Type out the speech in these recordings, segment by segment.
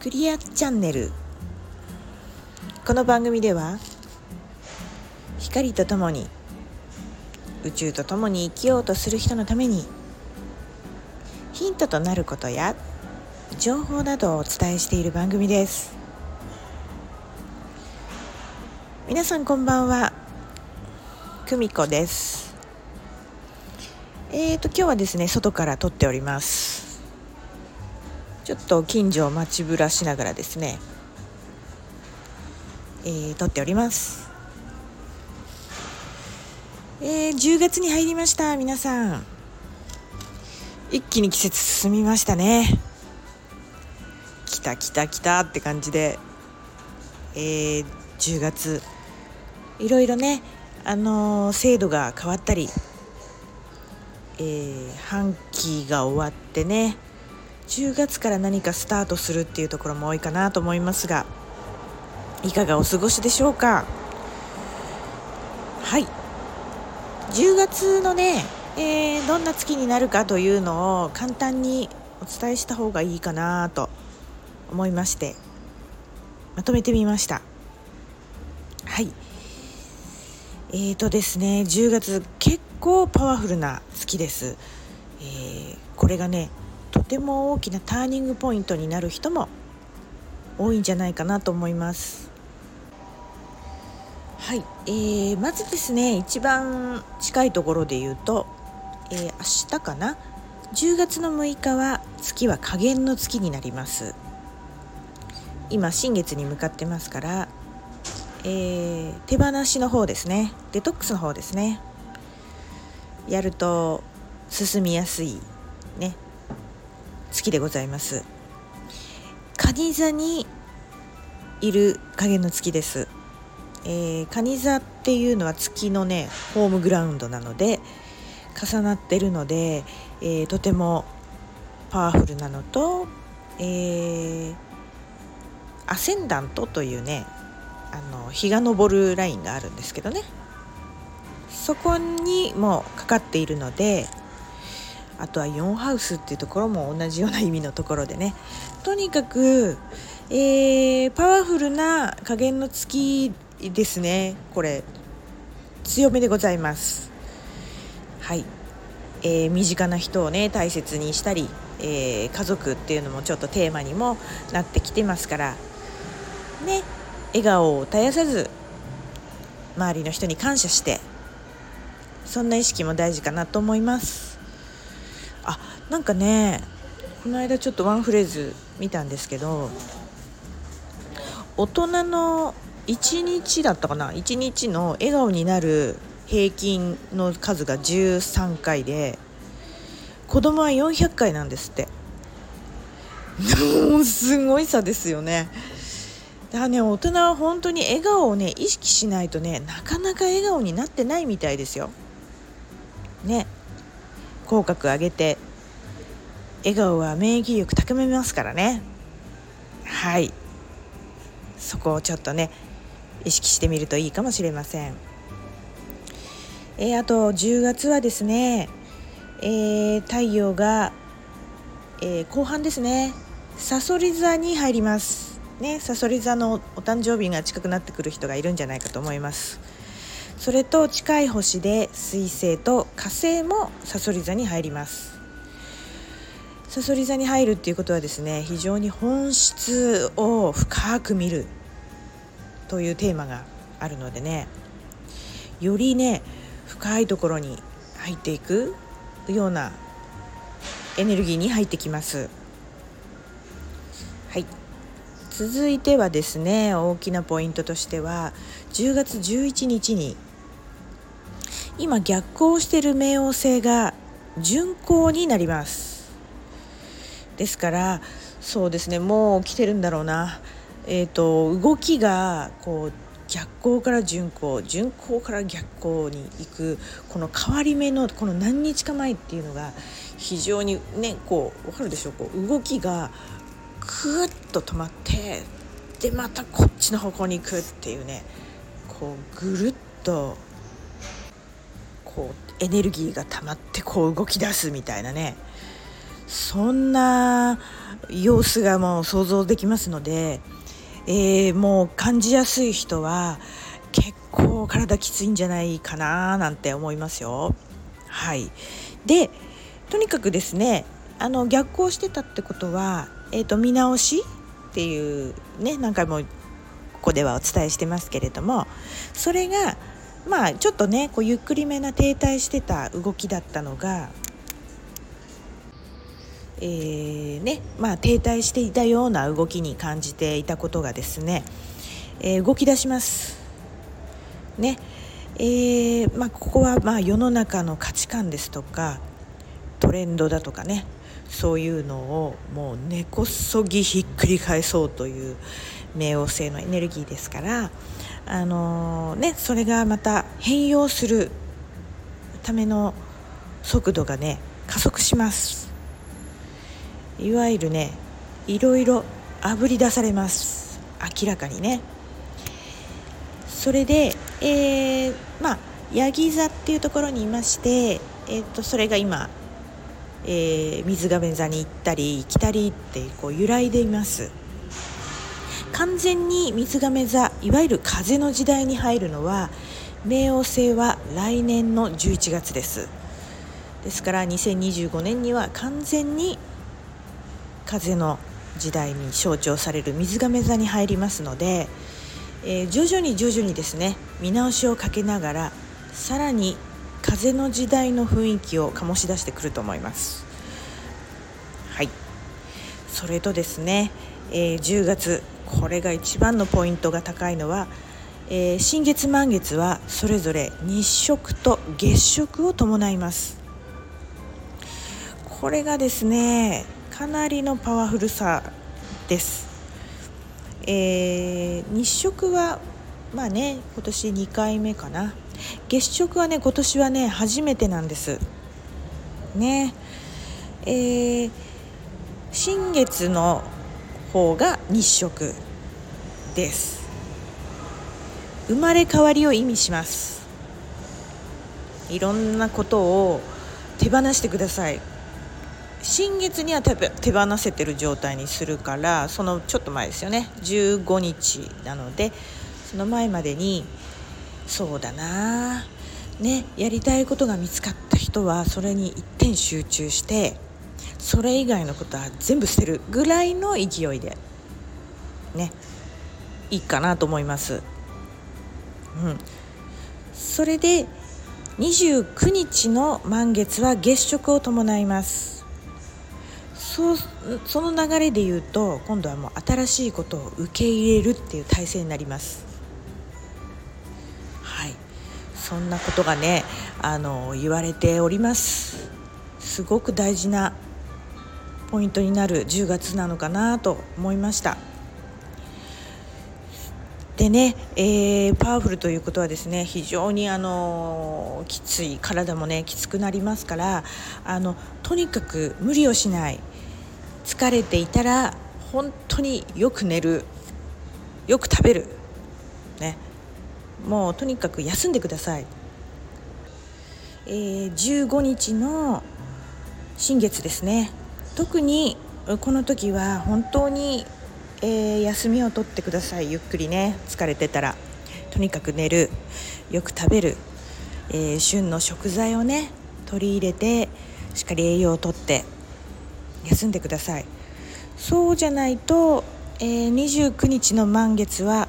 クリアチャンネル。この番組では光とともに宇宙とともに生きようとする人のためにヒントとなることや情報などをお伝えしている番組です。皆さんこんばんは。久美子です。えーと今日はですね外から撮っております。ちょっと近所を街ぶらしながらですねえー、撮っております。えー、10月に入りました皆さん。一気に季節進みましたね。来た来た来たって感じでえー、10月。いろいろねあのー、制度が変わったり、えー、半期が終わってね10月から何かスタートするっていうところも多いかなと思いますがいかがお過ごしでしょうか？はい。10月のね、えー、どんな月になるかというのを簡単にお伝えした方がいいかなと思いましてまとめてみました。はい。えーとですね10月結構パワフルな月です、えー、これがねとても大きなターニングポイントになる人も多いんじゃないかなと思います。はい、えー、まずですね一番近いところで言うと、えー、明日かな？10月の6日は月は下限の月になります。今新月に向かってますからえー、手放しの方ですね。デトックスの方ですね。やると進みやすい月でございます。蟹座にいる影の月です、えー、蟹座っていうのは月のねホームグラウンドなので重なってるので、えー、とてもパワフルなのと、えー、アセンダントというねあの日が昇るラインがあるんですけどね。そこにもかかっているのであとは4ハウスっていうところも同じような意味のところでね。とにかく、えー、パワフルな加減の月ですね。これ強めでございます。はい、えー、身近な人をね大切にしたり、えー、家族っていうのもちょっとテーマにもなってきてますから。ね笑顔を絶やさず周りの人に感謝してそんな意識も大事かなと思います。あなんかねこの間ちょっとワンフレーズ見たんですけど大人の1日だったかな1日の笑顔になる平均の数が13回で子供は400回なんですって。もうすごい差ですよね。だからね大人は本当に笑顔をね意識しないとねなかなか笑顔になってないみたいですよ。ね。口角上げて笑顔は免疫力高めますからね。はい。そこをちょっとね意識してみるといいかもしれません。えー、あと10月はですね、えー、太陽が、えー、後半ですね。さそり座に入ります。ねさそり座のお誕生日が近くなってくる人がいるんじゃないかと思います。それと近い星で水星と火星もさそり座に入ります。さそり座に入るっていうことはですね非常に本質を深く見るというテーマがあるのでねよりね深いところに入っていくようなエネルギーに入ってきます。はい。続いてはですね大きなポイントとしては10月11日に今逆行している冥王星が巡行になります。ですからそうですねもう来てるんだろうな。えっ、ー、と動きがこう逆行から巡行巡行から逆行に行くこの変わり目のこの何日か前っていうのが非常にねこう分かるでしょう。こう動きがクッと止まってでまたこっちの方向に行くっていうねこうぐるっとこうエネルギーが溜まってこう動き出すみたいなねそんな様子がもう想像できますので、えー、もう感じやすい人は結構体きついんじゃないかななんて思いますよ。はいでとにかくですねあの逆行してたってことは、えーと、見直しっていうね何回もここではお伝えしてますけれどもそれがまあちょっとねこうゆっくりめな停滞してた動きだったのがえー、ねまあ、停滞していたような動きに感じていたことがですね、えー、動き出します。ねえー、まあ、ここはまあ世の中の価値観ですとかトレンドだとかねそういうのをもう根こそぎひっくり返そうという冥王星のエネルギーですから、あの、ね、それがまた変容するための速度がね加速します。いわゆるねいろいろあぶり出されます。明らかにね。それで、えー、まあヤギ座っていうところにいまして、えーと、それが今、えー、水亀座に行ったり来たりってこう揺らいでいます。完全に水亀座いわゆる風の時代に入るのは冥王星は来年の11月です。ですから2025年には完全に風の時代に象徴される水亀座に入りますのでえー、徐々に徐々にですね見直しをかけながらさらに風の時代の雰囲気を醸し出してくると思います。はい。それとですね、えー、10月これが一番のポイントが高いのは、えー、新月満月はそれぞれ日食と月食を伴います。これがですねかなりのパワフルさです。えー、日食はまあね今年2回目かな。月食はね今年はね初めてなんです。ね。えー、新月の方が日食です。生まれ変わりを意味します。いろんなことを手放してください。新月には手放せてる状態にするからそのちょっと前ですよね。15日なのでその前までにそうだな。ねやりたいことが見つかった人はそれに一点集中してそれ以外のことは全部捨てるぐらいの勢いで。ね。いいかなと思います。うん、それで29日の満月は月食を伴います。そうその流れで言うと今度はもう新しいことを受け入れるっていう体制になります。はい。そんなことがねあの言われております。すごく大事なポイントになる10月なのかなと思いました。でね、えー、パワフルということはですね非常にあのきつい体もねきつくなりますからあのとにかく無理をしない。疲れていたら本当によく寝る。よく食べる。ね。もうとにかく休んでください、えー、15日の新月ですね。特にこの時は本当に、えー、休みを取ってください。ゆっくりね疲れてたら。とにかく寝る。よく食べる、えー、旬の食材をね取り入れてしっかり栄養をとって休んでください。そうじゃないと、えー、29日の満月は、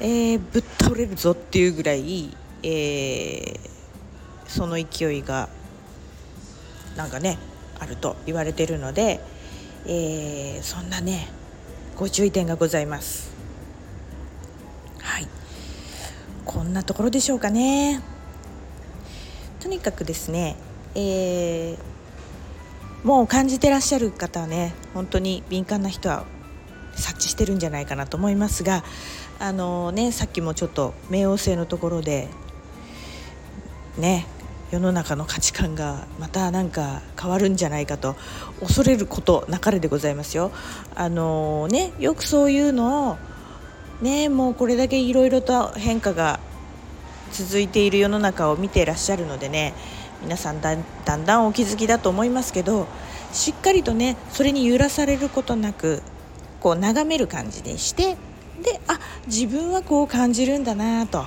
えー、ぶっ倒れるぞっていうぐらい、えー、その勢いがなんかねあると言われているので、えー、そんなねご注意点がございます。はい。こんなところでしょうかね。とにかくですね、えー、もう感じてらっしゃる方はね本当に敏感な人は察知してるんじゃないかなと思いますがあのねさっきもちょっと冥王星のところでね世の中の価値観がまたなんか変わるんじゃないかと恐れることなかれでございますよ。あのねよくそういうのをねもうこれだけいろいろと変化が続いている世の中を見ていらっしゃるのでね皆さんだんだんお気づきだと思いますけどしっかりとねそれに揺らされることなくこう眺める感じでしてであ自分はこう感じるんだなと、うん、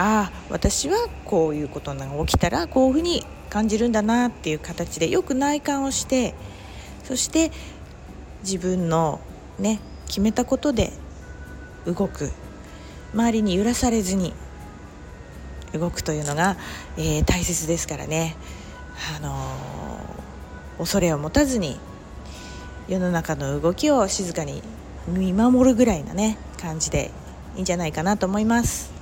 ああ私はこういうことが起きたらこういうふうに感じるんだなっていう形でよく内観をしてそして自分のね決めたことで動く。周りに揺らされずに動くというのが、えー、大切ですからね、あのー、恐れを持たずに世の中の動きを静かに見守るぐらいなね感じでいいんじゃないかなと思います。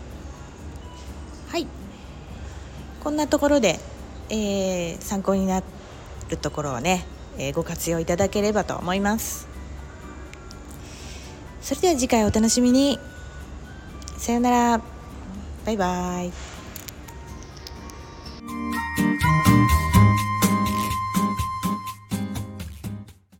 こんなところで、えー、参考になるところをね、えー、ご活用いただければと思います。それでは次回お楽しみに。さようなら。バイバイ。